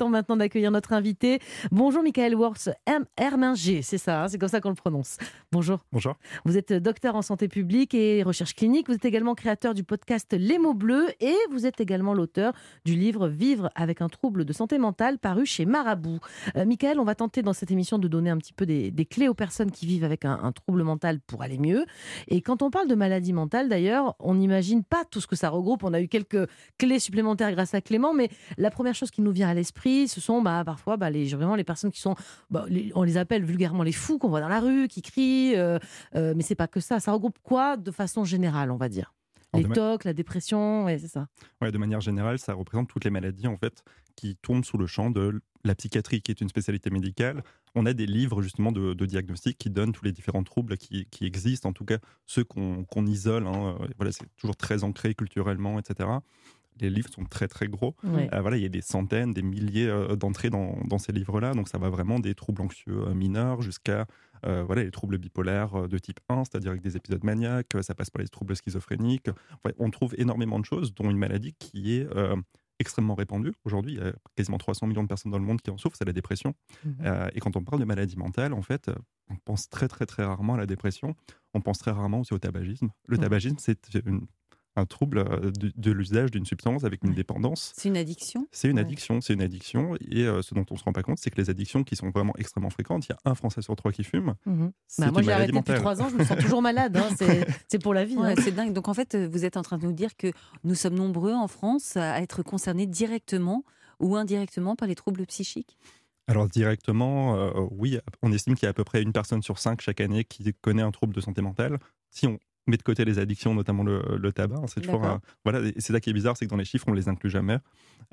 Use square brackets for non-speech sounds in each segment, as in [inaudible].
temps maintenant d'accueillir notre invité. Bonjour Michael Worth, Herminger, c'est ça, hein, c'est comme ça qu'on le prononce. Bonjour. Bonjour. Vous êtes docteur en santé publique et recherche clinique. Vous êtes également créateur du podcast Les mots bleus et vous êtes également l'auteur du livre Vivre avec un trouble de santé mentale paru chez Marabout. Euh, Michael, on va tenter dans cette émission de donner un petit peu des, clés aux personnes qui vivent avec un, trouble mental pour aller mieux. Et quand on parle de maladie mentale, d'ailleurs, on n'imagine pas tout ce que ça regroupe. On a eu quelques clés supplémentaires grâce à Clément, mais la première chose qui nous vient à l'esprit, ce sont bah, parfois bah, les, vraiment les personnes qui sont, bah, on les appelle vulgairement les fous qu'on voit dans la rue, qui crient, euh, euh, mais c'est pas que ça. Ça regroupe quoi de façon générale, on va dire? Les tocs, la dépression, ouais, c'est ça. Ouais, de manière générale, ça représente toutes les maladies en fait qui tombent sous le champ de la psychiatrie, qui est une spécialité médicale. On a des livres justement de, diagnostic qui donnent tous les différents troubles qui, existent, en tout cas ceux qu'on isole. Hein, euh, voilà, c'est toujours très ancré culturellement, etc les livres sont très très gros. Euh, voilà, il y a des centaines, des milliers euh, d'entrées dans, ces livres-là. Donc ça va vraiment des troubles anxieux euh, mineurs jusqu'à voilà, les troubles bipolaires de type 1, c'est-à-dire avec des épisodes maniaques. Ça passe par les troubles schizophréniques. on trouve énormément de choses, dont une maladie qui est extrêmement répandue. Aujourd'hui, il y a quasiment 300 millions de personnes dans le monde qui en souffrent, c'est la dépression. Mhm. et quand on parle de maladie mentale, en fait, on pense très très très rarement à la dépression. On pense très rarement aussi au tabagisme. Le tabagisme, c'est une un trouble euh, de, l'usage d'une substance avec une dépendance. C'est une addiction? C'est une addiction, c'est une addiction. Et euh, ce dont on ne se rend pas compte, c'est que les addictions qui sont vraiment extrêmement fréquentes, il y a un Français sur trois qui fume. Mhm. Bah, moi, j'ai arrêté depuis trois ans, je me sens toujours malade. Hein. c'est [laughs] pour la vie. Hein. C'est dingue. Donc, en fait, vous êtes en train de nous dire que nous sommes nombreux en France à être concernés directement ou indirectement par les troubles psychiques? Alors directement, euh, oui, on estime qu'il y a à peu près une personne sur cinq chaque année qui connaît un trouble de santé mentale. Si on met de côté les addictions, notamment le, tabac. Hein, c'est toujours voilà, c'est ça qui est bizarre, c'est que dans les chiffres on les inclut jamais,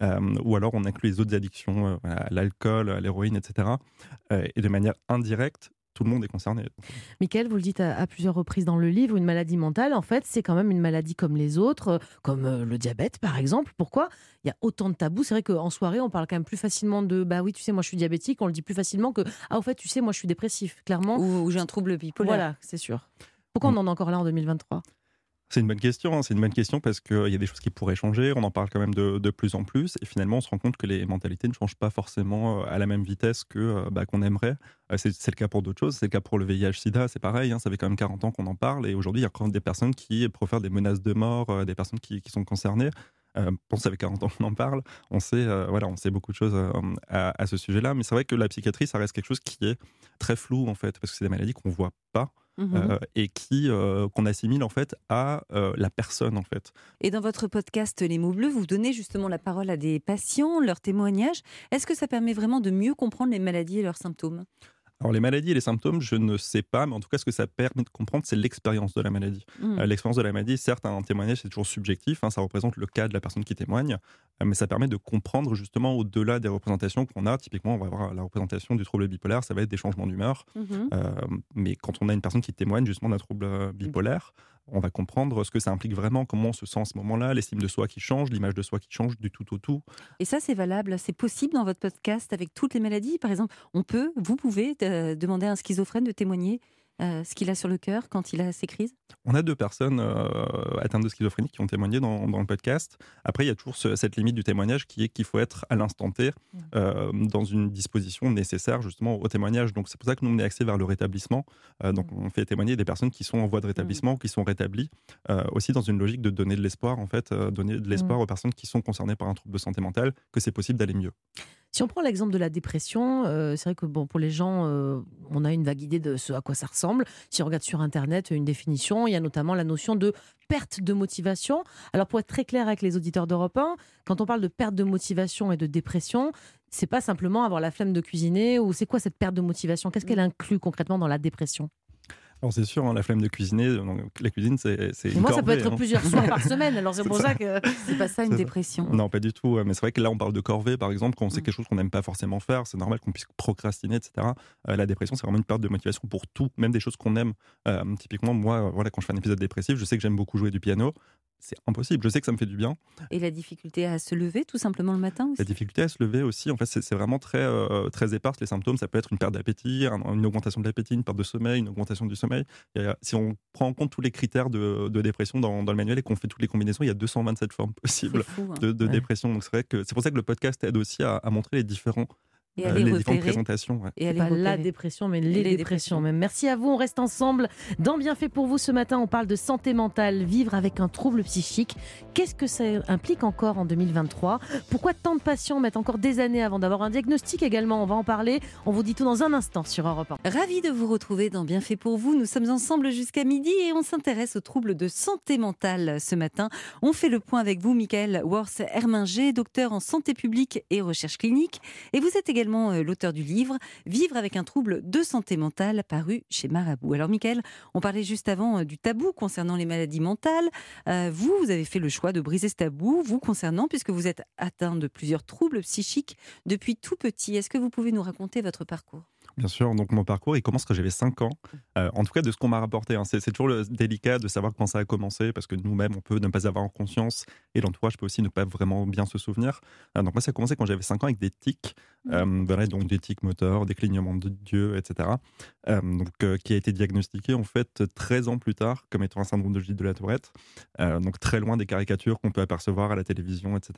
euh, ou alors on inclut les autres addictions, euh, l'alcool, l'héroïne, etc. Euh, et de manière indirecte, tout le monde est concerné. Michael, vous le dites à, plusieurs reprises dans le livre, une maladie mentale, en fait, c'est quand même une maladie comme les autres, comme le diabète, par exemple. Pourquoi il y a autant de tabous? C'est vrai qu'en soirée, on parle quand même plus facilement de bah oui, tu sais, moi je suis diabétique, on le dit plus facilement que ah, en fait, tu sais, moi je suis dépressif, clairement. Ou, ou j'ai un trouble bipolaire. Voilà, c'est sûr. Pourquoi on en est encore là en 2023 c'est une bonne question. Hein. C'est une bonne question parce qu'il y a des choses qui pourraient changer. On en parle quand même de, plus en plus. Et finalement, on se rend compte que les mentalités ne changent pas forcément euh, à la même vitesse que euh, bah, qu'on aimerait. Euh, c'est, le cas pour d'autres choses. C'est le cas pour le VIH/SIDA. C'est pareil. Hein. Ça fait quand même 40 ans qu'on en parle. Et aujourd'hui, il y a encore des personnes qui profèrent des menaces de mort, des personnes qui, sont concernées. Bon, ça fait 40 ans qu'on en parle. On sait, voilà, on sait beaucoup de choses à, à, ce sujet-là. Mais c'est vrai que la psychiatrie, ça reste quelque chose qui est très flou en fait, parce que c'est des maladies qu'on voit pas. Mmh euh, et qui euh, qu'on assimile en fait à euh, la personne en fait. Et dans votre podcast Les mots bleus, vous donnez justement la parole à des patients, leurs témoignages. Est-ce que ça permet vraiment de mieux comprendre les maladies et leurs symptômes? Alors les maladies et les symptômes, je ne sais pas, mais en tout cas ce que ça permet de comprendre, c'est l'expérience de la maladie. Mmh. l'expérience de la maladie, certes, un témoignage c'est toujours subjectif, hein, ça représente le cas de la personne qui témoigne, mais ça permet de comprendre justement au-delà des représentations qu'on a. Typiquement, on va avoir la représentation du trouble bipolaire, ça va être des changements d'humeur, mmh mais quand on a une personne qui témoigne justement d'un trouble bipolaire, on va comprendre ce que ça implique vraiment, comment on se sent à ce moment-là, l'estime de soi qui change, l'image de soi qui change du tout au tout. Et ça, c'est valable, c'est possible dans votre podcast avec toutes les maladies. Par exemple, on peut, vous pouvez euh, demander à un schizophrène de témoigner euh, ce qu'il a sur le cœur quand il a ces crises? On a deux personnes euh, atteintes de schizophrénie qui ont témoigné dans, le podcast. Après, il y a toujours cette limite du témoignage qui est qu'il faut être à l'instant T euh, dans une disposition nécessaire justement au témoignage. Donc c'est pour ça que nous on est axé vers le rétablissement. donc on fait témoigner des personnes qui sont en voie de rétablissement, mmh. qui sont rétablies, aussi dans une logique de donner de l'espoir en fait, donner de l'espoir aux personnes qui sont concernées par un trouble de santé mentale que c'est possible d'aller mieux. Si on prend l'exemple de la dépression, euh, c'est vrai que bon, pour les gens, euh, on a une vague idée de ce à quoi ça ressemble. Si on regarde sur Internet une définition, il y a notamment la notion de perte de motivation. Alors pour être très clair avec les auditeurs d'Europe 1, quand on parle de perte de motivation et de dépression, c'est pas simplement avoir la flemme de cuisiner ou c'est quoi cette perte de motivation? Qu'est-ce qu'elle inclut concrètement dans la dépression? Alors c'est sûr, hein, la flemme de cuisiner, donc, la cuisine, c'est une Moi, ça peut être hein. plusieurs soirs par [laughs] semaine, alors c'est pour ça, que c'est pas ça une dépression. Non, pas du tout. Mais c'est vrai que là, on parle de corvée, par exemple, quand c'est mm. quelque chose qu'on n'aime pas forcément faire, c'est normal qu'on puisse procrastiner, etc. Euh, la dépression, c'est vraiment une perte de motivation pour tout, même des choses qu'on aime. Euh, typiquement, moi, voilà, quand je fais un épisode dépressif, je sais que j'aime beaucoup jouer du piano. c'est impossible. Je sais que ça me fait du bien. Et la difficulté à se lever, tout simplement le matin aussi La difficulté à se lever aussi, en fait, c'est vraiment très, euh, très éparse les symptômes. Ça peut être une perte d'appétit, une augmentation de l'appétit, une perte de sommeil, une augmentation du sommeil. Si on prend en compte tous les critères de, dépression dans, le manuel et qu'on fait toutes les combinaisons, il y a 227 formes possibles hein. de, dépression. Donc c'est vrai que c'est pour ça que le podcast aide aussi à montrer les différents et euh, les différentes présentations. Et pas la dépression, mais les, dépressions. Même. Merci à vous. On reste ensemble dans Bienfait pour vous. Ce matin, on parle de santé mentale, vivre avec un trouble psychique. Qu'est-ce que ça implique encore en 2023 Pourquoi tant de patients mettent encore des années avant d'avoir un diagnostic également? On va en parler. On vous dit tout dans un instant sur Europe 1. Ravi de vous retrouver dans Bienfait pour vous. Nous sommes ensemble jusqu'à midi et on s'intéresse aux troubles de santé mentale ce matin. On fait le point avec vous, Michael Worth-Herminger, docteur en santé publique et recherche clinique. Et vous êtes également euh, l'auteur du livre Vivre avec un trouble de santé mentale, paru chez Marabout. Alors, Michael, on parlait juste avant euh, du tabou concernant les maladies mentales. Euh, vous, vous avez fait le choix de briser ce tabou, vous concernant, puisque vous êtes atteint de plusieurs troubles psychiques depuis tout petit. Est-ce que vous pouvez nous raconter votre parcours? Bien sûr, donc mon parcours, il commence quand j'avais 5 ans. en tout cas, de ce qu'on m'a rapporté. Hein. C'est, toujours le, délicat de savoir quand ça a commencé, parce que nous-mêmes, on peut ne pas avoir en conscience, et l'entourage peut aussi ne pas vraiment bien se souvenir. donc moi, ça a commencé quand j'avais 5 ans avec des tics. Mmh donc d'éthique moteur, des clignements de Dieu, etc. Euh, donc, euh, qui a été diagnostiqué en fait 13 ans plus tard comme étant un syndrome de Gilles de la Tourette. Euh, donc très loin des caricatures qu'on peut apercevoir à la télévision, etc.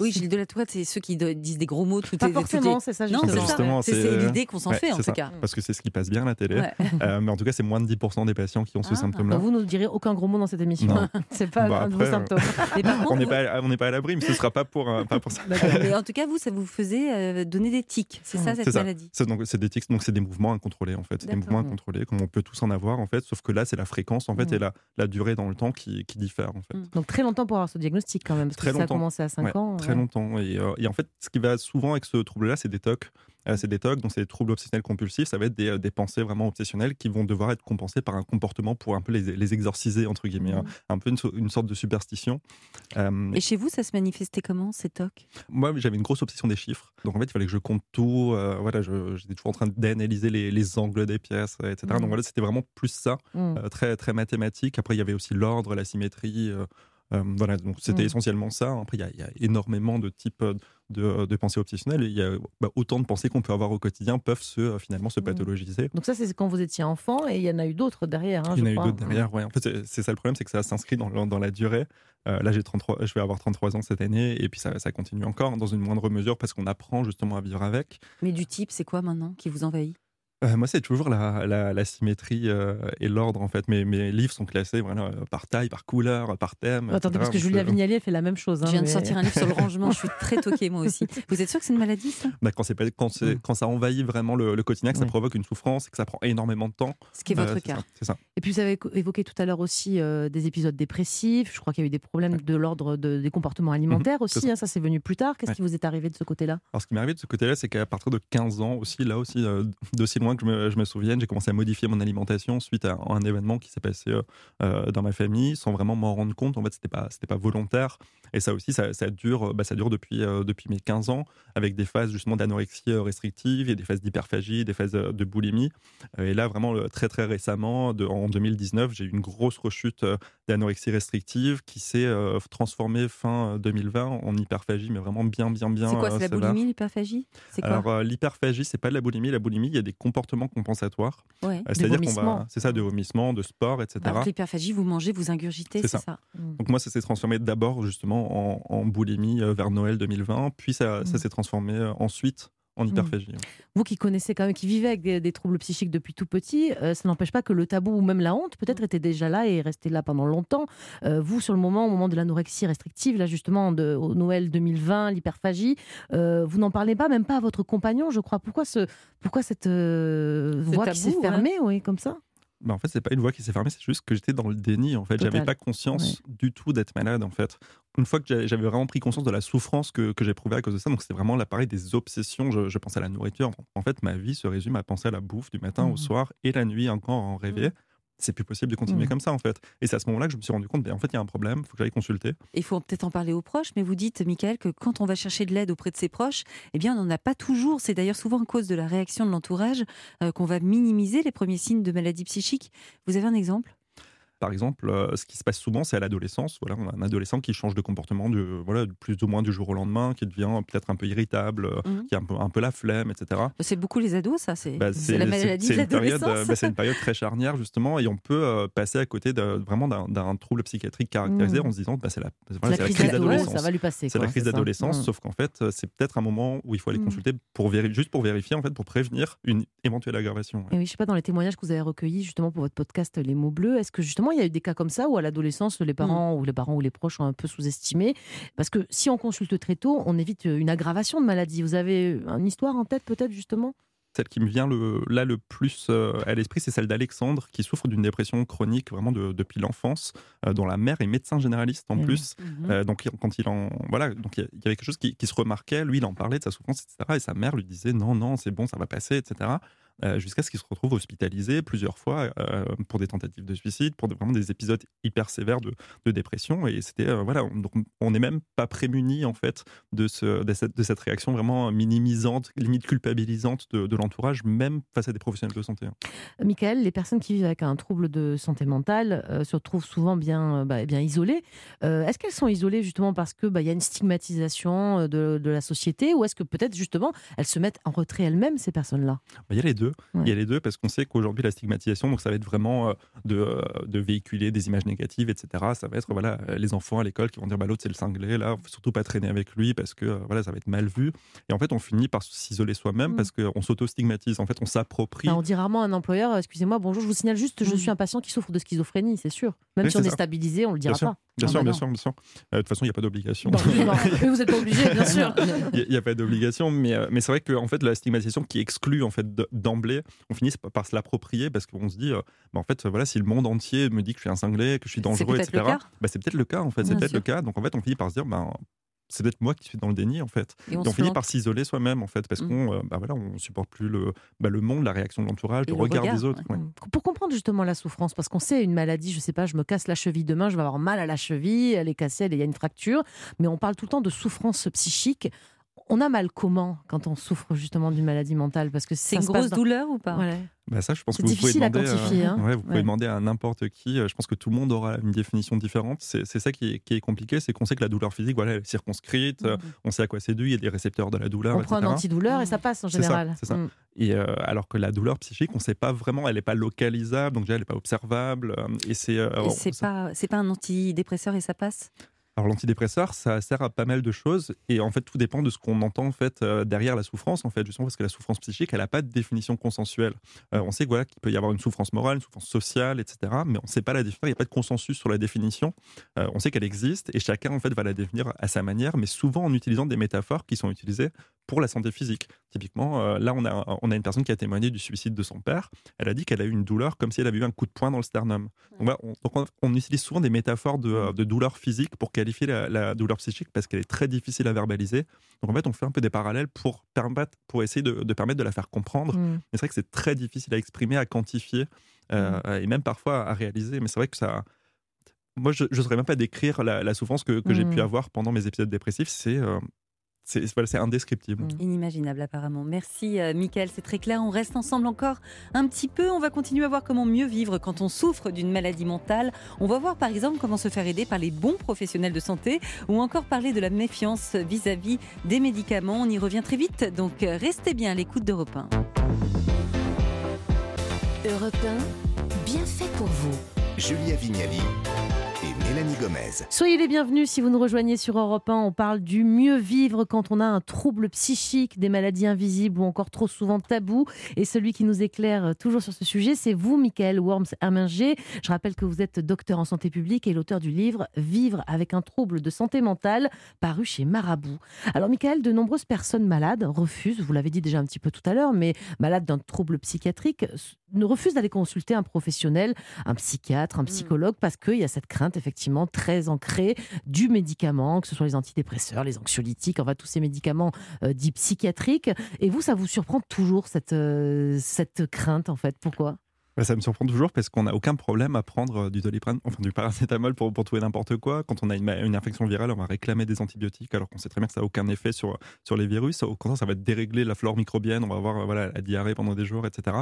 Oui, Gilles de la Tourette, c'est ceux qui disent des gros mots. Tout Pas forcément, c'est ça. Non, c'est l'idée qu'on s'en fait en tout cas. Parce que c'est ce qui passe bien à la télé. mais en tout cas, c'est moins de 10% des patients qui ont ce ah. symptôme-là. Vous ne direz aucun gros mot dans cette émission. [laughs] c'est pas bah, un de vos symptômes. [laughs] on n'est pas, on n'est pas à l'abri, mais ce ne sera pas pour, pas pour ça. Mais en tout cas, vous, ça vous faisait donner des tics, c'est ça cette maladie C'est donc c'est des tics, donc c'est des mouvements incontrôlés en fait, c'est des mouvements incontrôlés comme on peut tous en avoir en fait, sauf que là c'est la fréquence en fait et la, la durée dans le temps qui, qui diffère en fait. Mm. Donc très longtemps pour avoir ce diagnostic quand même, parce très que ça a commencé à 5 ans. Très longtemps et, euh, et, en fait ce qui va souvent avec ce trouble-là, c'est des tocs. Euh, c'est des TOC, donc c'est des troubles obsessionnels compulsifs. Ça va être des, euh, des, pensées vraiment obsessionnelles qui vont devoir être compensées par un comportement pour un peu les, les exorciser, entre guillemets, hein. mmh. un peu une, sorte de superstition. Euh, Et chez vous, ça se manifestait comment, ces TOC Moi, j'avais une grosse obsession des chiffres. Donc en fait, il fallait que je compte tout. voilà, j'étais toujours en train d'analyser les, les, angles des pièces, etc. Donc mmh. voilà, c'était vraiment plus ça, mmh. très, très mathématique. Après, il y avait aussi l'ordre, la symétrie. Voilà, donc c'était essentiellement ça. Après, il y, y, a énormément de types de, de pensées obsessionnelles. il y a bah, autant de pensées qu'on peut avoir au quotidien peuvent se, euh, finalement se mmh. pathologiser. Donc ça, c'est quand vous étiez enfant et il y en a eu d'autres derrière. Hein, il y en a eu d'autres derrière, ouais. En fait, c'est ça le problème, c'est que ça s'inscrit dans, dans, la durée. Euh, là, j'ai 33, je vais avoir 33 ans cette année et puis ça, ça continue encore dans une moindre mesure parce qu'on apprend justement à vivre avec. Mais du type, c'est quoi maintenant qui vous envahit? Euh, moi, c'est toujours la, la, symétrie euh, et l'ordre, en fait. Mes, mes livres sont classés voilà, par taille, par couleur, par thème. Attendez, parce que Julia Vignalier fait la même chose. Hein, je viens de sortir un livre sur le rangement, je suis très [laughs] toquée, moi aussi. Vous êtes sûr que c'est une maladie, ça? Bah, quand, pas, quand, quand, ça envahit vraiment le, quotidien, que ça provoque une souffrance et que ça prend énormément de temps. Ce qui est votre cas. C'est ça. Et puis, vous avez évoqué tout à l'heure aussi des épisodes dépressifs. Je crois qu'il y a eu des problèmes de l'ordre de, des comportements alimentaires mhm, aussi. Hein, ça, c'est venu plus tard. Qu'est-ce qui vous est arrivé de ce côté-là? Alors, ce qui m'est arrivé de ce côté-là, c'est qu'à partir de 15 ans aussi, là aussi, d'aussi loin que je me, je me souviens, j'ai commencé à modifier mon alimentation suite à un événement qui s'est passé euh, euh, dans ma famille, sans vraiment m'en rendre compte. En fait, c'était pas, c'était pas volontaire. Et ça aussi, ça, dure, bah, ça dure depuis, euh, depuis mes 15 ans, avec des phases justement d'anorexie restrictive, et des phases d'hyperphagie, des phases de boulimie. Et là, vraiment, très très récemment, de, en 2019, j'ai eu une grosse rechute d'anorexie restrictive qui s'est transformée fin 2020 en hyperphagie, mais vraiment bien, bien, bien. C'est quoi, c'est la boulimie, l'hyperphagie? Alors, l'hyperphagie, c'est pas de la boulimie. La boulimie, il y a des comportements compensatoires euh, C'est-à-dire qu'on va, c'est ça, de vomissement, de sport, etc. Alors l'hyperphagie, vous mangez, vous ingurgitez, c'est ça. Mm. Donc moi, ça s'est transformé d'abord justement en, boulimie euh, vers Noël 2020, puis ça, ça mm. s'est transformé euh, ensuite en mm. hyperphagie. Vous qui connaissez quand même, qui vivez avec des, troubles psychiques depuis tout petit, ça n'empêche pas que le tabou ou même la honte peut-être était déjà là et resté là pendant longtemps. vous, sur le moment, au moment de l'anorexie restrictive, là justement, de, au Noël 2020, l'hyperphagie, vous n'en parlez pas, même pas à votre compagnon, je crois. Pourquoi, ce, pourquoi cette voie qui s'est fermée, oui, comme ça? Bah en fait, c'est pas une voie qui s'est fermée, c'est juste que j'étais dans le déni. En fait, j'avais pas conscience du tout d'être malade. En fait, une fois que j'avais vraiment pris conscience de la souffrance que, que j'éprouvais à cause de ça, donc c'était vraiment l'appareil des obsessions. Je, pensais à la nourriture. En fait, ma vie se résume à penser à la bouffe du matin au mmh. soir et la nuit encore en rêver. Mmh c'est plus possible de continuer mmh. comme ça en fait. Et c'est à ce moment-là que je me suis rendu compte, ben, en fait, il y a un problème, il faut que j'aille consulter. Il faut peut-être en parler aux proches, mais vous dites, Michael, que quand on va chercher de l'aide auprès de ses proches, eh bien, on n'en a pas toujours. C'est d'ailleurs souvent à cause de la réaction de l'entourage euh, qu'on va minimiser les premiers signes de maladie psychique. Vous avez un exemple? Par exemple, euh, ce qui se passe souvent, c'est à l'adolescence. Voilà, on a un adolescent qui change de comportement de, voilà, plus ou moins du jour au lendemain, qui devient peut-être un peu irritable, euh, Mhm. qui a un peu, un peu la flemme, etc. C'est beaucoup les ados, ça. C'est Bah, la maladie de l'adolescence. euh, bah, c'est une période très charnière justement, et on peut euh, passer à côté de, vraiment d'un trouble psychiatrique caractérisé Mm. en se disant bah, c'est la, voilà, la c'est la crise crise d'ado, d'adolescence. ça va lui passer. C'est la crise d'adolescence, Mm. sauf qu'en fait, c'est peut-être un moment où il faut aller consulter pour juste pour vérifier, en fait, pour prévenir une éventuelle aggravation. ouais. Et oui, je sais pas, dans les témoignages que vous avez recueillis justement pour votre podcast Les mots bleus, est-ce que justement il y a eu des cas comme ça où à l'adolescence les parents Mm. ou les parents ou les proches ont un peu sous-estimé Parce que si on consulte très tôt, on évite une aggravation de maladie. Vous avez une histoire en tête peut-être justement? Celle qui me vient le, là le plus euh, à l'esprit, c'est celle d'Alexandre, qui souffre d'une dépression chronique vraiment de- depuis l'enfance, euh, dont la mère est médecin généraliste en Eh plus. Mhm. Euh, donc il- quand il en voilà, donc il y a- il y avait quelque chose qui, qui se remarquait. Lui, il en parlait de sa souffrance, etc. Et sa mère lui disait non, non, c'est bon, ça va passer, etc. Euh, Jusqu'à ce qu'il se retrouve hospitalisé plusieurs fois euh, pour des tentatives de suicide, pour des- vraiment des épisodes hyper sévères de, de dépression. Et c'était euh, voilà, on- n'est même pas prémuni en fait de, ce, de, cette, de cette réaction vraiment minimisante, limite culpabilisante de, de l'entourage, même face à des professionnels de santé. hein. Michael, les personnes qui vivent avec un trouble de santé mentale euh, se retrouvent souvent bien, bah, bien isolées. Euh, est-ce qu'elles sont isolées justement parce qu'il bah, y a une stigmatisation de, de la société ou est-ce que peut-être justement elles se mettent en retrait elles-mêmes, ces personnes-là? Bah, Il y a les deux. Ouais. Il y a les deux parce qu'on sait qu'aujourd'hui la stigmatisation, donc ça va être vraiment euh, de, euh, de véhiculer des images négatives, etc. Ça va être voilà les enfants à l'école qui vont dire bah, l'autre c'est le cinglé, là faut surtout pas traîner avec lui parce que euh, voilà ça va être mal vu. Et en fait on finit par s'isoler soi-même Mm. parce qu'on s'auto-stigmatise. En fait on s'approprie. Enfin, on dit rarement à un employeur Excusez-moi, bonjour, je vous signale juste, je Mm. suis un patient qui souffre de schizophrénie, c'est sûr. Même Oui, si on est stabilisé, on le dira Bien sûr, pas. Bien Ah sûr, bah bien non. sûr, bien sûr. Euh, De toute façon il n'y a pas d'obligation. Mais vous n'êtes pas obligé, bien [laughs] sûr. Il n'y a, pas d'obligation, mais, euh, mais c'est vrai que en fait, la stigmatisation qui exclut en fait, d'emblée, on finit par- se l'approprier parce qu'on se dit, euh, bah, en fait, voilà, si le monde entier me dit que je suis un cinglé, que je suis dangereux, etc., bah, c'est peut-être le cas, en fait, c'est peut-être le cas. Donc en fait, on finit par se dire, bah, c'est peut-être moi qui suis dans le déni, en fait. Et on Et on se finit par s'isoler soi-même, en fait, parce Mm. qu'on euh, bah, voilà, on supporte plus le, bah, le monde, la réaction de l'entourage, le le regard, regard, des autres. ouais. ouais. Mm. Pour comprendre justement la souffrance, parce qu'on sait une maladie, je sais pas, je me casse la cheville demain, je vais avoir mal à la cheville, elle est cassée, il y a une fracture, mais on parle tout le temps de souffrance psychique. On a mal comment quand on souffre justement d'une maladie mentale Parce que C'est une grosse dans- douleur ou pas? Voilà. Bah ça, je pense C'est que vous pouvez difficile à demander, quantifier, hein. ouais, vous pouvez Ouais. demander à n'importe qui. Euh, Je pense que tout le monde aura une définition différente. C'est c'est ça qui est, qui est compliqué, c'est qu'on sait que la douleur physique, voilà, elle est circonscrite. euh, On sait à quoi c'est dû. Il y a des récepteurs de la douleur, On prend un antidouleur et ça passe en général. c'est ça. Mm. Et euh, alors que la douleur psychique, on ne sait pas vraiment, elle n'est pas localisable, donc déjà elle n'est pas observable. euh, et c'est euh, c'est pas, c'est pas un antidépresseur et ça passe? Alors l'antidépresseur, ça sert à pas mal de choses, et en fait tout dépend de ce qu'on entend en fait euh, derrière la souffrance, en fait, justement parce que la souffrance psychique, elle n'a pas de définition consensuelle. Euh, on sait voilà qu'il peut y avoir une souffrance morale, une souffrance sociale, etc. Mais on ne sait pas la définir. Il n'y a pas de consensus sur la définition. Euh, on sait qu'elle existe, et chacun en fait va la définir à sa manière, mais souvent en utilisant des métaphores qui sont utilisées pour la santé physique. Typiquement, euh, là on a on a une personne qui a témoigné du suicide de son père. Elle a dit qu'elle a eu une douleur comme si elle avait eu un coup de poing dans le sternum. Donc, voilà, on, donc on- on utilise souvent des métaphores de, de douleur physique pour qualifier la, la douleur psychique parce qu'elle est très difficile à verbaliser. Donc en fait, on fait un peu des parallèles pour, permettre, pour essayer de, de permettre de la faire comprendre. Mm. Mais c'est vrai que c'est très difficile à exprimer, à quantifier euh, et même parfois à réaliser. Mais c'est vrai que ça. Moi, je ne saurais même pas décrire la, la souffrance que, que j'ai Mm. pu avoir pendant mes épisodes dépressifs. C'est euh, c'est voilà, indescriptible. Mm. Inimaginable apparemment. Merci euh, Mickaël, c'est très clair. On reste ensemble encore un petit peu. On va continuer à voir comment mieux vivre quand on souffre d'une maladie mentale. On va voir par exemple comment se faire aider par les bons professionnels de santé ou encore parler de la méfiance vis-à-vis des médicaments. On y revient très vite, donc euh, restez bien à l'écoute d'Europe 1. Europe 1, bien fait pour vous. Julia Vignali Mélanie Gomez. Soyez les bienvenus si vous nous rejoignez sur Europe 1. On parle du mieux vivre quand on a un trouble psychique, des maladies invisibles ou encore trop souvent tabous. Et celui qui nous éclaire toujours sur ce sujet, c'est vous, Michael Worms-Herminger. Je rappelle que vous êtes docteur en santé publique et l'auteur du livre Vivre avec un trouble de santé mentale, paru chez Marabout. Alors, Michael, de nombreuses personnes malades refusent, vous l'avez dit déjà un petit peu tout à l'heure, mais malades d'un trouble psychiatrique, refusent d'aller consulter un professionnel, un psychiatre, un psychologue, parce qu'il y a cette crainte effectivement très ancrée du médicament, que ce soit les antidépresseurs, les anxiolytiques, enfin tous ces médicaments euh, dits psychiatriques. Et vous, ça vous surprend toujours cette, euh, cette crainte en fait? Pourquoi? Ça me surprend toujours parce qu'on n'a aucun problème à prendre euh, du doliprane, enfin du paracétamol pour, pour trouver n'importe quoi. Quand on a une, une, infection virale, on va réclamer des antibiotiques alors qu'on sait très bien que ça n'a aucun effet sur, sur les virus. Au contraire, ça va dérégler la flore microbienne, on va avoir voilà, la diarrhée pendant des jours, etc.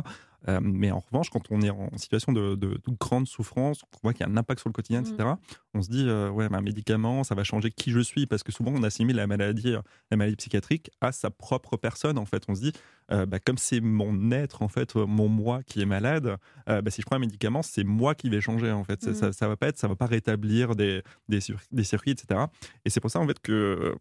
Euh, mais en revanche, quand on est en situation de, de, de grande souffrance, on voit qu'il y a un impact sur le quotidien, etc., mmh. on se dit, euh, ouais, un médicament, ça va changer qui je suis parce que souvent on assimile la maladie, la maladie psychiatrique à sa propre personne. En fait, on se dit, euh, bah, comme c'est mon être, en fait, mon moi qui est malade, euh, bah, si je prends un médicament, c'est moi qui vais changer, en fait. Ça, ça, va pas être, ça va pas rétablir des, des, des circuits, etc. Et c'est pour ça, en fait, que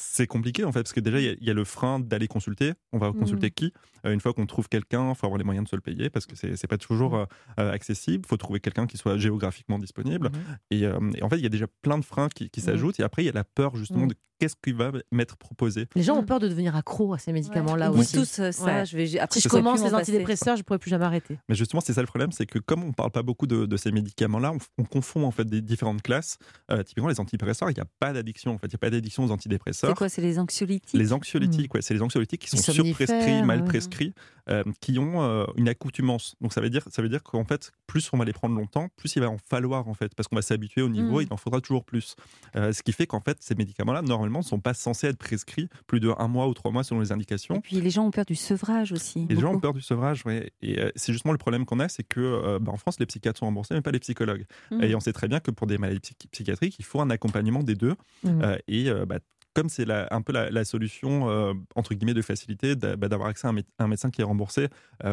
c'est compliqué en fait parce que déjà il y, a le frein d'aller consulter. On va consulter mmh. qui? Euh, Une fois qu'on trouve quelqu'un, il faut avoir les moyens de se le payer parce que c'est n'est pas toujours mmh. accessible. Il faut trouver quelqu'un qui soit géographiquement disponible. Mmh. Et, en fait il y a déjà plein de freins qui, s'ajoutent et après il y a la peur justement de qu'est-ce qui va m'être proposé. Les gens ont peur de devenir accro à ces médicaments-là aussi. tous ça. Je vais, après, si je commence les antidépresseurs, je ne pourrai plus jamais arrêter. Mais justement, c'est ça le problème, c'est que comme on ne parle pas beaucoup de, ces médicaments-là, on, confond en fait des différentes classes. Euh, typiquement, les antidépresseurs, il n'y a pas d'addiction. En fait, il n'y a pas d'addiction aux antidépresseurs. C'est quoi C'est les anxiolytiques? Les anxiolytiques, mmh. C'est les anxiolytiques qui sont surprescrits, mal prescrits, euh, qui ont euh, une accoutumance. Donc ça veut dire, ça veut dire qu'en fait, plus on va les prendre longtemps, plus il va en falloir en fait, parce qu'on va s'habituer au niveau, mmh. il en faudra toujours plus. ce qui fait qu'en fait, ces médicaments-là, normalement, ne sont pas censés être prescrit plus de un mois ou trois mois selon les indications. Et puis les gens ont peur du sevrage aussi. les gens ont peur du sevrage, oui. Et euh, c'est justement le problème qu'on a, c'est que euh, bah, en France, les psychiatres sont remboursés, mais pas les psychologues. Mmh. Et on sait très bien que pour des maladies psychiatriques, il faut un accompagnement des deux. Mmh. Euh, et bah, comme c'est un peu la, solution entre guillemets de facilité bah, d'avoir accès à un, médecin qui est remboursé,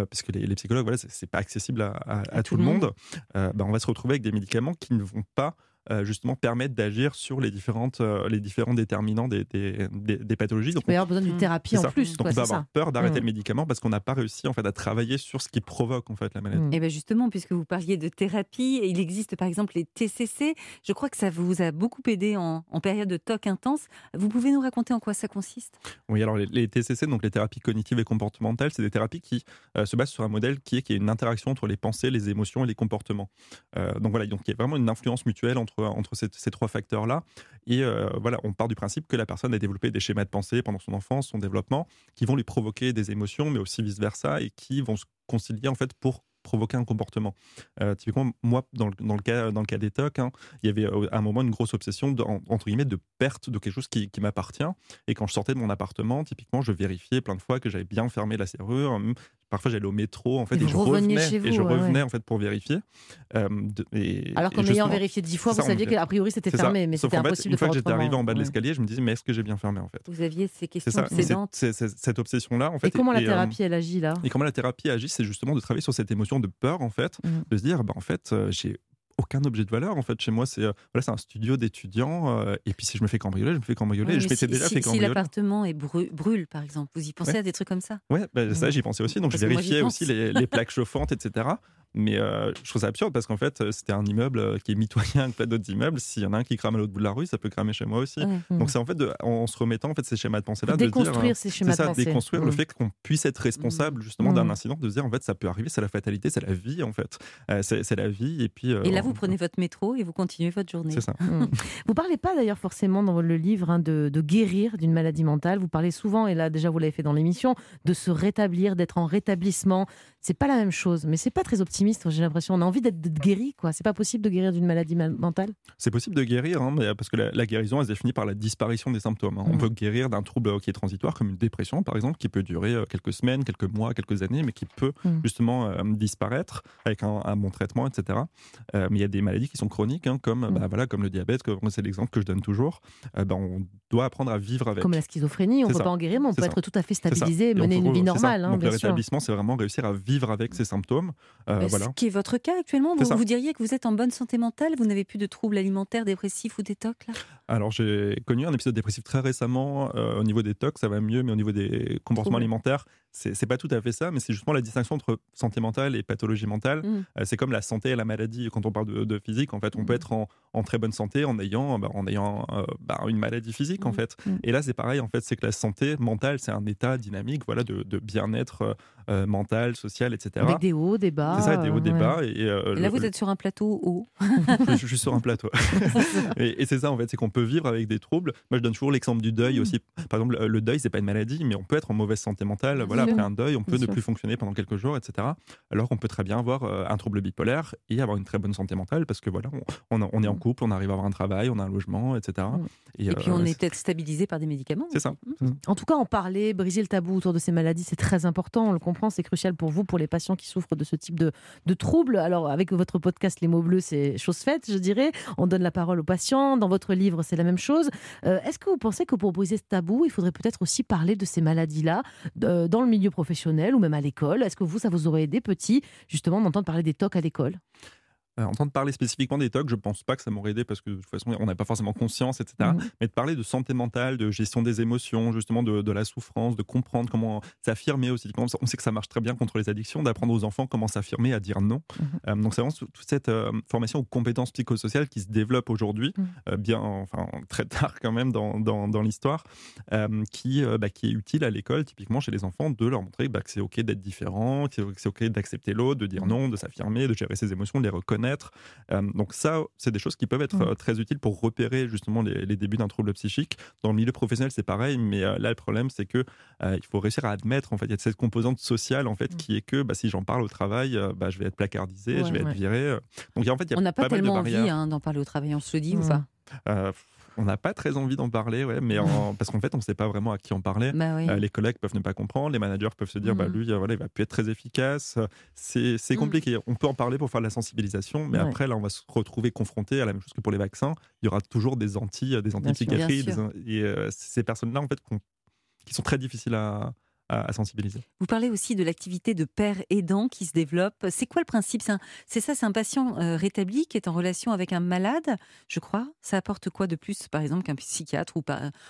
puisque les, psychologues, voilà, c'est pas accessible à, tout, le monde, bah, on va se retrouver avec des médicaments qui ne vont pas euh, justement permettre d'agir sur les, différentes, euh, les différents déterminants des, des, des, pathologies. Donc, on peut avoir besoin d'une thérapie en plus. Donc on peut avoir peur d'arrêter le mm. médicament parce qu'on n'a pas réussi en fait, à travailler sur ce qui provoque en fait, la maladie. Mm. Et bien justement, puisque vous parliez de thérapie, il existe par exemple les TCC. Je crois que ça vous a beaucoup aidé en, en période de TOC intense. Vous pouvez nous raconter en quoi ça consiste? Oui, alors les, TCC, donc les thérapies cognitives et comportementales, c'est des thérapies qui euh, se basent sur un modèle qui est, qui est une interaction entre les pensées, les émotions et les comportements. donc voilà, donc il y a vraiment une influence mutuelle entre entre, ces, trois facteurs-là. Et euh, voilà, on part du principe que la personne a développé des schémas de pensée pendant son enfance, son développement, qui vont lui provoquer des émotions, mais aussi vice-versa, et qui vont se concilier en fait pour provoquer un comportement. Euh, typiquement, moi, dans le, dans le, cas, dans le cas des TOC, hein, il y avait euh, à un moment une grosse obsession, de, entre guillemets, de perte de quelque chose qui, qui m'appartient. Et quand je sortais de mon appartement, typiquement, je vérifiais plein de fois que j'avais bien fermé la serrure. Parfois, j'allais au métro, en fait, et, je revenais, et je revenais en fait pour vérifier. Euh, et, Alors qu'en ayant vérifié dix fois, vous saviez qu'a priori c'était fermé, mais c'était impossible Une fois que j'étais arrivé en bas de l'escalier, je me disais, mais est-ce que j'ai bien fermé en fait? Vous aviez ces questions obsédantes. Cette obsession-là, en fait. Et comment la thérapie, elle agit là? Et comment la thérapie agit, c'est justement de travailler sur cette émotion de peur, en fait, mmh. de se dire, bah, en fait, euh, j'ai aucun objet de valeur en fait chez moi c'est euh, voilà c'est un studio d'étudiants euh, et puis si je me fais cambrioler je me fais cambrioler je si, déjà si, si l'appartement est brûle par exemple vous y pensez à des trucs comme ça? Ouais bah, ça j'y pensais aussi donc je vérifiais aussi les, les, plaques chauffantes etc mais euh, je trouve ça absurde parce qu'en fait, c'était un immeuble euh, qui est mitoyen avec plein d'autres immeubles. S'il y en a un qui crame à l'autre bout de la rue, ça peut cramer chez moi aussi. Donc c'est en fait en, se remettant en fait ces schémas de pensée là, de déconstruire euh, ces schémas de pensée. déconstruire le fait qu'on puisse être responsable justement d'un incident, de se dire en fait ça peut arriver, c'est la fatalité, c'est la vie en fait, c'est la vie et puis. et là vous prenez votre métro et vous continuez votre journée. C'est ça. vous parlez pas d'ailleurs forcément dans le livre hein, de, de guérir d'une maladie mentale. Vous parlez souvent et là déjà vous l'avez fait dans l'émission de se rétablir, d'être en rétablissement. C'est pas la même chose, mais c'est pas très optimiste. J'ai l'impression envie d'être guéri, quoi. C'est pas possible de guérir d'une maladie mentale C'est possible de guérir, hein, parce que la, guérison, elle se définit par la disparition des symptômes. Hein. On mm. peut guérir d'un trouble qui est transitoire, comme une dépression, par exemple, qui peut durer euh, quelques semaines, quelques mois, quelques années, mais qui peut mm. justement euh, disparaître avec un, bon traitement, etc. Euh, mais il y a des maladies qui sont chroniques, hein, comme, bah, mm. voilà, comme le diabète, c'est l'exemple que je donne toujours. Bah, on doit apprendre à vivre avec. Comme la schizophrénie, on ne peut pas en guérir, mais on peut être tout à fait stabilisé, mener une vie normale. Donc le rétablissement, c'est vraiment réussir à vivre avec ces symptômes. Voilà. Ce qui est votre cas actuellement, vous, vous, diriez que vous êtes en bonne santé mentale Vous n'avez plus de troubles alimentaires, dépressifs ou des TOC Alors j'ai connu un épisode dépressif très récemment. Euh, au niveau des TOC, ça va mieux, mais au niveau des comportements alimentaires, c'est pas tout à fait ça, mais c'est justement la distinction entre santé mentale et pathologie mentale. Mmh. Euh, c'est comme la santé et la maladie. Quand on parle de, physique, en fait, on peut mmh. être en, très bonne santé en ayant, bah, en ayant euh, bah, une maladie physique, en mmh. fait. Et là, c'est pareil, en fait, c'est que la santé mentale, c'est un état dynamique, voilà, de, bien-être mental, social, etc. Avec des hauts, des bas. C'est ça, des hauts, des ouais. bas. Et, euh, Et là, le- vous êtes sur un plateau haut. [laughs] je, je suis sur un plateau. [laughs] [laughs] et et c'est ça, en fait, c'est qu'on peut vivre avec des troubles. Moi, je donne toujours l'exemple du Mm. deuil aussi. Par exemple, le deuil, c'est pas une maladie, mais on peut être en mauvaise santé mentale. Voilà. Après un deuil, on peut Bien ne sûr. plus fonctionner pendant quelques jours, etc. Alors qu'on peut très bien avoir euh, un trouble bipolaire et avoir une très bonne santé mentale parce que voilà, on, on- on est en Mm. couple, on arrive à avoir un travail, on a un logement, etc. Mm. Et puis, euh, on est peut-être stabilisé par des médicaments. C'est ça. En tout cas, en parler, briser le tabou autour de ces maladies, c'est très important. On le comprend, c'est crucial pour vous, pour les patients qui souffrent de ce type de, de troubles. Alors, avec votre podcast Les mots bleus, c'est chose faite, je dirais. On donne la parole aux patients. Dans votre livre, c'est la même chose. Euh, Est-ce que vous pensez que pour briser ce tabou, il faudrait peut-être aussi parler de ces maladies-là euh, dans le milieu professionnel ou même à l'école. Est-ce que vous, ça vous aurait aidé, petit, justement, d'entendre parler des TOC à l'école? Entendre parler spécifiquement des TOC, je pense pas que ça m'aurait aidé parce que de toute façon, on n'a pas forcément conscience, etc. Mhm. Mais de parler de santé mentale, de gestion des émotions, justement de, de la souffrance, de comprendre comment s'affirmer aussi. On sait que ça marche très bien contre les addictions, d'apprendre aux enfants comment s'affirmer, à dire non. Mhm. Euh, donc c'est vraiment tout- toute cette euh, formation aux compétences psychosociales qui se développe aujourd'hui, euh, bien, enfin très tard quand même dans, dans, dans l'histoire, euh, qui, euh, bah, qui est utile à l'école, typiquement chez les enfants, de leur montrer bah, que c'est ok d'être différent, que c'est ok d'accepter l'autre, de dire non, de s'affirmer, de gérer ses émotions, de les reconnaître. Euh, donc ça, c'est des choses qui peuvent être Mhm. euh, très utiles pour repérer justement les, les débuts d'un trouble psychique. Dans le milieu professionnel, c'est pareil, mais euh, là, le problème, c'est que il faut réussir à admettre, en fait, il y a cette composante sociale, en fait, Mhm. qui est que bah, si j'en parle au travail, bah, je vais être placardisé, Ouais. je vais être viré. Donc, en fait, il y a On n'a pas, pas, tellement envie hein, d'en parler au travail, on se le dit ou Mhm. pas? Euh, on n'a pas très envie d'en parler, ouais, mais en- [laughs] parce qu'en fait, on ne sait pas vraiment à qui en parler. Bah oui. Euh, les collègues peuvent ne pas comprendre, les managers peuvent se dire, bah, Mhm. lui, euh, voilà, il va plus être très efficace. C'est c'est Mhm. compliqué. On peut en parler pour faire de la sensibilisation, mais Ouais. après, là, on va se retrouver confronté à la même chose que pour les vaccins. Il y aura toujours des anti, euh, des antipsychiatries, des- et euh, ces personnes-là, en fait, qui sont très difficiles à, à- à sensibiliser. Vous parlez aussi de l'activité de père aidant qui se développe. C'est quoi le principe? C'est ça, c'est un patient euh, rétabli qui est en relation avec un malade, je crois. Ça apporte quoi de plus, par exemple, qu'un psychiatre ou,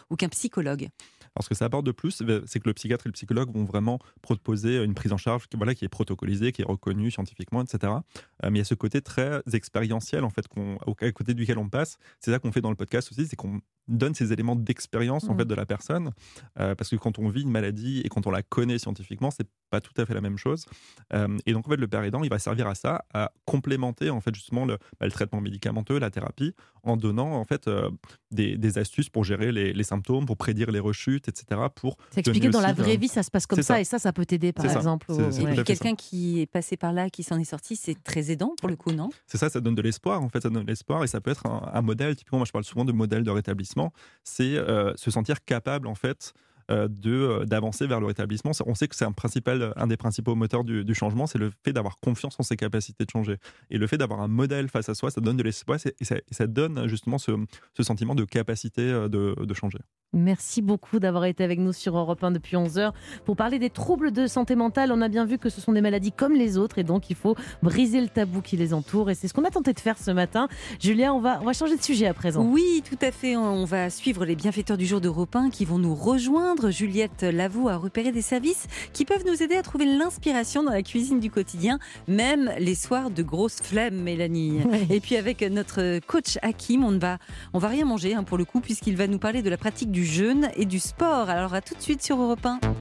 ou qu'un psychologue? Alors, ce que ça apporte de plus, ben, c'est que le psychiatre et le psychologue vont vraiment proposer une prise en charge qui, voilà, qui est protocolisée, qui est reconnue scientifiquement, etc. Euh, mais il y a ce côté très expérientiel, en fait, qu'on, à côté duquel on passe. C'est ça qu'on fait dans le podcast aussi, c'est qu'on donne ces éléments d'expérience en fait de la personne, Euh, parce que quand on vit une maladie et quand on la connaît scientifiquement, c'est pas tout à fait la même chose. Euh, et donc en fait, le père aidant, il va servir à ça, à complémenter en fait justement le, bah, le traitement médicamenteux, la thérapie, en donnant en fait euh, des, des astuces pour gérer les, les symptômes, pour prédire les rechutes, etc. Pour donner dans la vraie vie, ça se passe comme ça, ça. et ça, ça peut t'aider, par exemple. Au- fait quelqu'un qui est passé par là, qui s'en est sorti, c'est très aidant pour le coup, non? C'est ça, ça donne de l'espoir. En fait, ça donne de l'espoir et ça peut être un, un modèle. Typiquement, moi, je parle souvent de modèle de rétablissement. C'est euh, se sentir capable, en fait, de euh, d'avancer vers le rétablissement. On sait que c'est un principal, un des principaux moteurs du, du changement, c'est le fait d'avoir confiance en ses capacités de changer. Et le fait d'avoir un modèle face à soi, ça donne de l'espoir et ça, et ça donne justement ce, ce sentiment de capacité euh, de, de changer. Merci beaucoup d'avoir été avec nous sur Europe 1 depuis 11 heures pour parler des troubles de santé mentale. On a bien vu que ce sont des maladies comme les autres et donc il faut briser le tabou qui les entoure. Et c'est ce qu'on a tenté de faire ce matin. Julien, on va, on va changer de sujet à présent. Oui, tout à fait. On va suivre les bienfaiteurs du jour d'Europe 1 qui vont nous rejoindre. Juliette Lavaux a repéré des services qui peuvent nous aider à trouver l'inspiration dans la cuisine du quotidien, même les soirs de grosses flemmes, Mélanie. Et puis avec notre coach Hakim, on ne va, on va rien manger hein, pour le coup, puisqu'il va nous parler de la pratique du jeûne et du sport. Alors à tout de suite sur Europe 1.